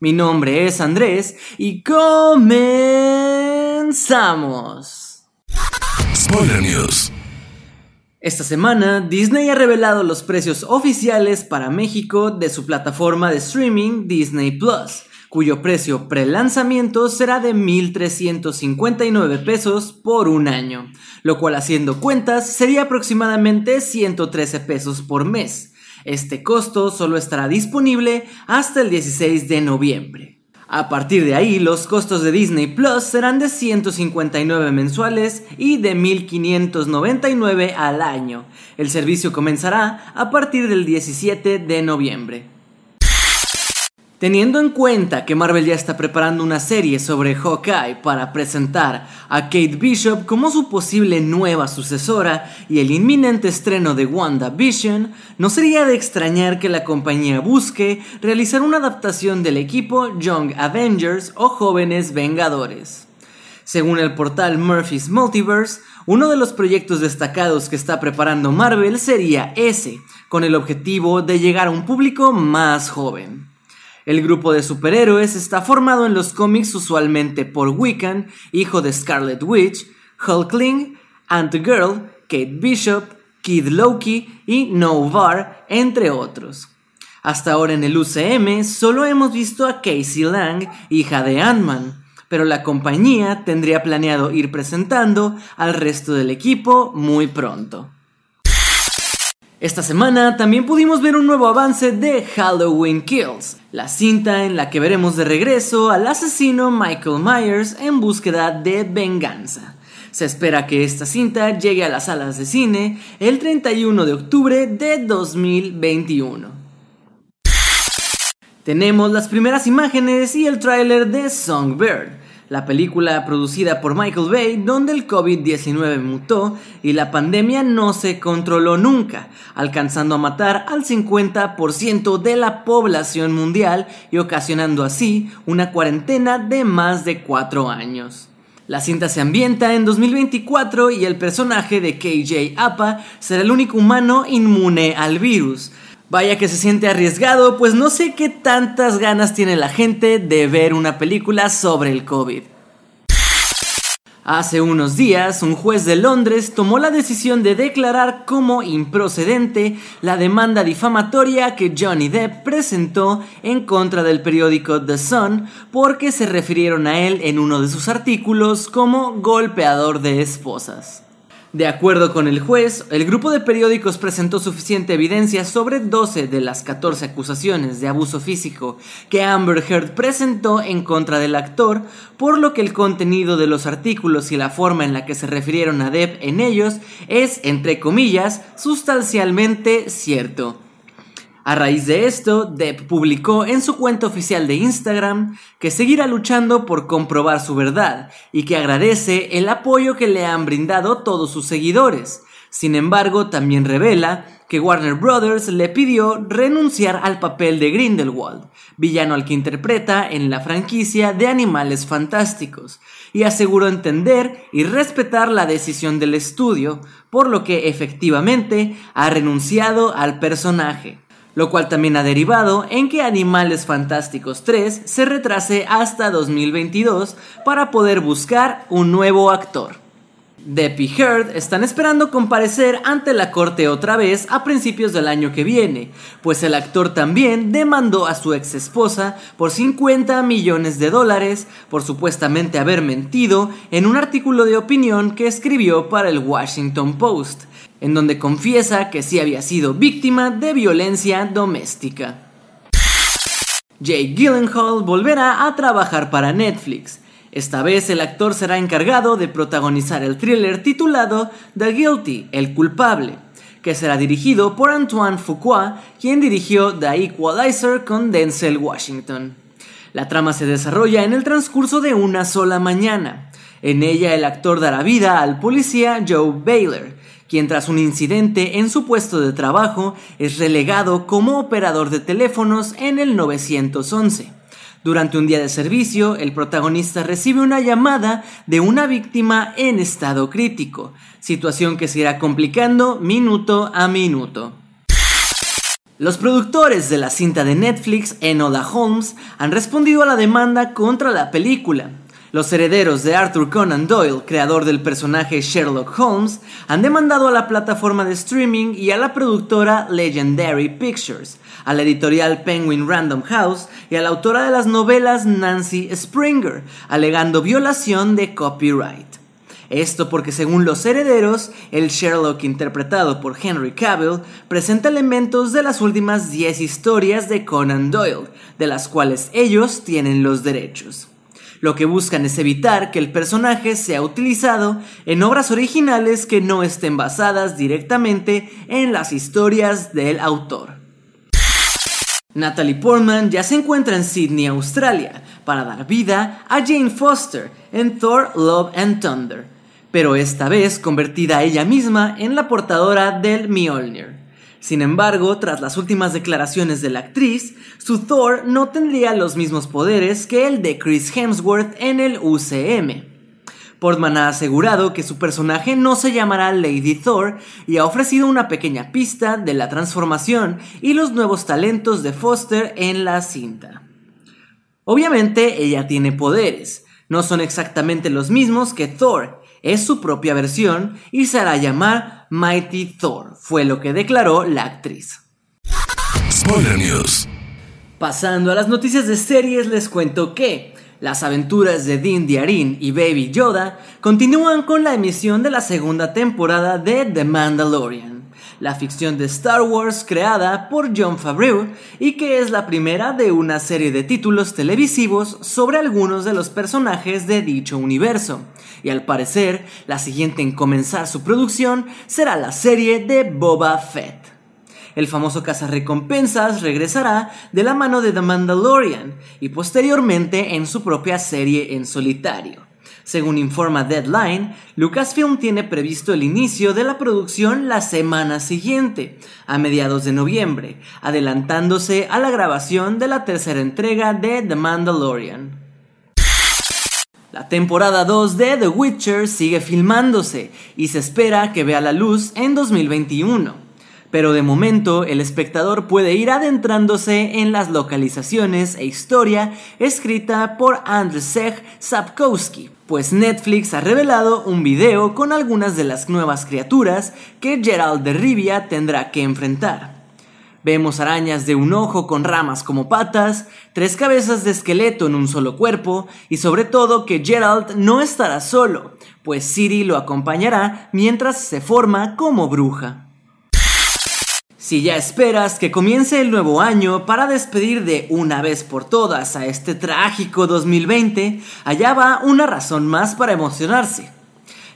Mi nombre es Andrés y comenzamos. Spoiler News. Esta semana, Disney ha revelado los precios oficiales para México de su plataforma de streaming Disney Plus, cuyo precio pre-lanzamiento será de 1.359 pesos por un año, lo cual haciendo cuentas sería aproximadamente 113 pesos por mes este costo solo estará disponible hasta el 16 de noviembre. A partir de ahí, los costos de Disney Plus serán de 159 mensuales y de 1.599 al año. El servicio comenzará a partir del 17 de noviembre. Teniendo en cuenta que Marvel ya está preparando una serie sobre Hawkeye para presentar a Kate Bishop como su posible nueva sucesora y el inminente estreno de WandaVision, no sería de extrañar que la compañía busque realizar una adaptación del equipo Young Avengers o Jóvenes Vengadores. Según el portal Murphy's Multiverse, uno de los proyectos destacados que está preparando Marvel sería ese, con el objetivo de llegar a un público más joven. El grupo de superhéroes está formado en los cómics usualmente por Wiccan, hijo de Scarlet Witch, Hulkling, Ant-Girl, Kate Bishop, Kid Loki y Novar, entre otros. Hasta ahora en el UCM solo hemos visto a Casey Lang, hija de Ant-Man, pero la compañía tendría planeado ir presentando al resto del equipo muy pronto. Esta semana también pudimos ver un nuevo avance de Halloween Kills, la cinta en la que veremos de regreso al asesino Michael Myers en búsqueda de venganza. Se espera que esta cinta llegue a las salas de cine el 31 de octubre de 2021. Tenemos las primeras imágenes y el tráiler de Songbird, la película producida por Michael Bay donde el COVID-19 mutó y la pandemia no se controló nunca, alcanzando a matar al 50% de la población mundial y ocasionando así una cuarentena de más de 4 años. La cinta se ambienta en 2024 y el personaje de KJ Apa será el único humano inmune al virus, Vaya que se siente arriesgado, pues no sé qué tantas ganas tiene la gente de ver una película sobre el COVID. Hace unos días, un juez de Londres tomó la decisión de declarar como improcedente la demanda difamatoria que Johnny Depp presentó en contra del periódico The Sun porque se refirieron a él en uno de sus artículos como golpeador de esposas. De acuerdo con el juez, el grupo de periódicos presentó suficiente evidencia sobre 12 de las 14 acusaciones de abuso físico que Amber Heard presentó en contra del actor, por lo que el contenido de los artículos y la forma en la que se refirieron a Depp en ellos es, entre comillas, sustancialmente cierto. A raíz de esto, Depp publicó en su cuenta oficial de Instagram que seguirá luchando por comprobar su verdad y que agradece el apoyo que le han brindado todos sus seguidores. Sin embargo, también revela que Warner Brothers le pidió renunciar al papel de Grindelwald, villano al que interpreta en la franquicia de Animales Fantásticos, y aseguró entender y respetar la decisión del estudio, por lo que efectivamente ha renunciado al personaje lo cual también ha derivado en que Animales Fantásticos 3 se retrase hasta 2022 para poder buscar un nuevo actor. Depp Heard están esperando comparecer ante la corte otra vez a principios del año que viene, pues el actor también demandó a su ex esposa por 50 millones de dólares por supuestamente haber mentido en un artículo de opinión que escribió para el Washington Post, en donde confiesa que sí había sido víctima de violencia doméstica. Jake Gyllenhaal volverá a trabajar para Netflix. Esta vez el actor será encargado de protagonizar el thriller titulado The Guilty, el culpable, que será dirigido por Antoine Fuqua, quien dirigió The Equalizer con Denzel Washington. La trama se desarrolla en el transcurso de una sola mañana. En ella el actor dará vida al policía Joe Baylor, quien tras un incidente en su puesto de trabajo es relegado como operador de teléfonos en el 911. Durante un día de servicio, el protagonista recibe una llamada de una víctima en estado crítico, situación que se irá complicando minuto a minuto. Los productores de la cinta de Netflix, Enola Holmes, han respondido a la demanda contra la película. Los herederos de Arthur Conan Doyle, creador del personaje Sherlock Holmes, han demandado a la plataforma de streaming y a la productora Legendary Pictures, a la editorial Penguin Random House y a la autora de las novelas Nancy Springer, alegando violación de copyright. Esto porque según los herederos, el Sherlock interpretado por Henry Cavill presenta elementos de las últimas 10 historias de Conan Doyle, de las cuales ellos tienen los derechos. Lo que buscan es evitar que el personaje sea utilizado en obras originales que no estén basadas directamente en las historias del autor. Natalie Portman ya se encuentra en Sydney, Australia, para dar vida a Jane Foster en Thor, Love and Thunder, pero esta vez convertida ella misma en la portadora del Mjolnir. Sin embargo, tras las últimas declaraciones de la actriz, su Thor no tendría los mismos poderes que el de Chris Hemsworth en el UCM. Portman ha asegurado que su personaje no se llamará Lady Thor y ha ofrecido una pequeña pista de la transformación y los nuevos talentos de Foster en la cinta. Obviamente ella tiene poderes, no son exactamente los mismos que Thor, es su propia versión y se hará llamar Mighty Thor, fue lo que declaró la actriz. Spoiler News. Pasando a las noticias de series, les cuento que las aventuras de Din Djarin y Baby Yoda continúan con la emisión de la segunda temporada de The Mandalorian la ficción de Star Wars creada por John Favreau y que es la primera de una serie de títulos televisivos sobre algunos de los personajes de dicho universo. Y al parecer, la siguiente en comenzar su producción será la serie de Boba Fett. El famoso cazarrecompensas regresará de la mano de The Mandalorian y posteriormente en su propia serie en solitario. Según informa Deadline, Lucasfilm tiene previsto el inicio de la producción la semana siguiente, a mediados de noviembre, adelantándose a la grabación de la tercera entrega de The Mandalorian. La temporada 2 de The Witcher sigue filmándose y se espera que vea la luz en 2021 pero de momento el espectador puede ir adentrándose en las localizaciones e historia escrita por Andrzej Sapkowski, pues Netflix ha revelado un video con algunas de las nuevas criaturas que Gerald de Rivia tendrá que enfrentar. Vemos arañas de un ojo con ramas como patas, tres cabezas de esqueleto en un solo cuerpo y sobre todo que Gerald no estará solo, pues Siri lo acompañará mientras se forma como bruja. Si ya esperas que comience el nuevo año para despedir de una vez por todas a este trágico 2020, allá va una razón más para emocionarse.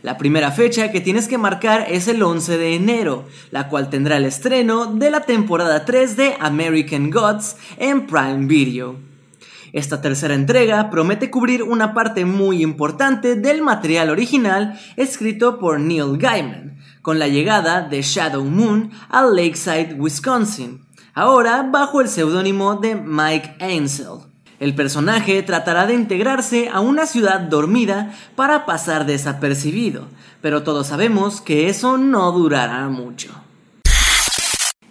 La primera fecha que tienes que marcar es el 11 de enero, la cual tendrá el estreno de la temporada 3 de American Gods en Prime Video. Esta tercera entrega promete cubrir una parte muy importante del material original escrito por Neil Gaiman, con la llegada de Shadow Moon a Lakeside, Wisconsin, ahora bajo el seudónimo de Mike Ainsel. El personaje tratará de integrarse a una ciudad dormida para pasar desapercibido, pero todos sabemos que eso no durará mucho.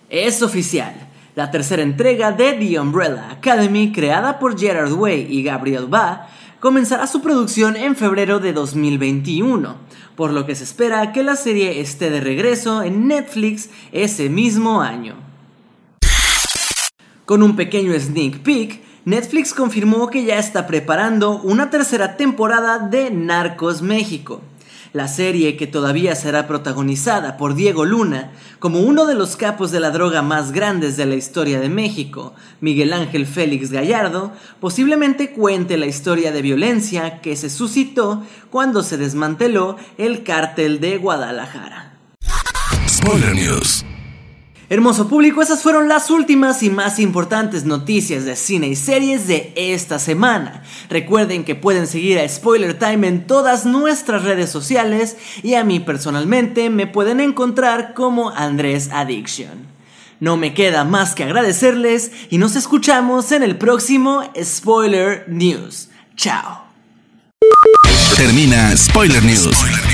Es oficial, la tercera entrega de The Umbrella Academy, creada por Gerard Way y Gabriel Ba, comenzará su producción en febrero de 2021, por lo que se espera que la serie esté de regreso en Netflix ese mismo año. Con un pequeño sneak peek, Netflix confirmó que ya está preparando una tercera temporada de Narcos México, la serie que todavía será protagonizada por Diego Luna como uno de los capos de la droga más grandes de la historia de México, Miguel Ángel Félix Gallardo, posiblemente cuente la historia de violencia que se suscitó cuando se desmanteló el cártel de Guadalajara. Hermoso público, esas fueron las últimas y más importantes noticias de cine y series de esta semana. Recuerden que pueden seguir a Spoiler Time en todas nuestras redes sociales y a mí personalmente me pueden encontrar como Andrés Addiction. No me queda más que agradecerles y nos escuchamos en el próximo Spoiler News. Chao. Termina Spoiler News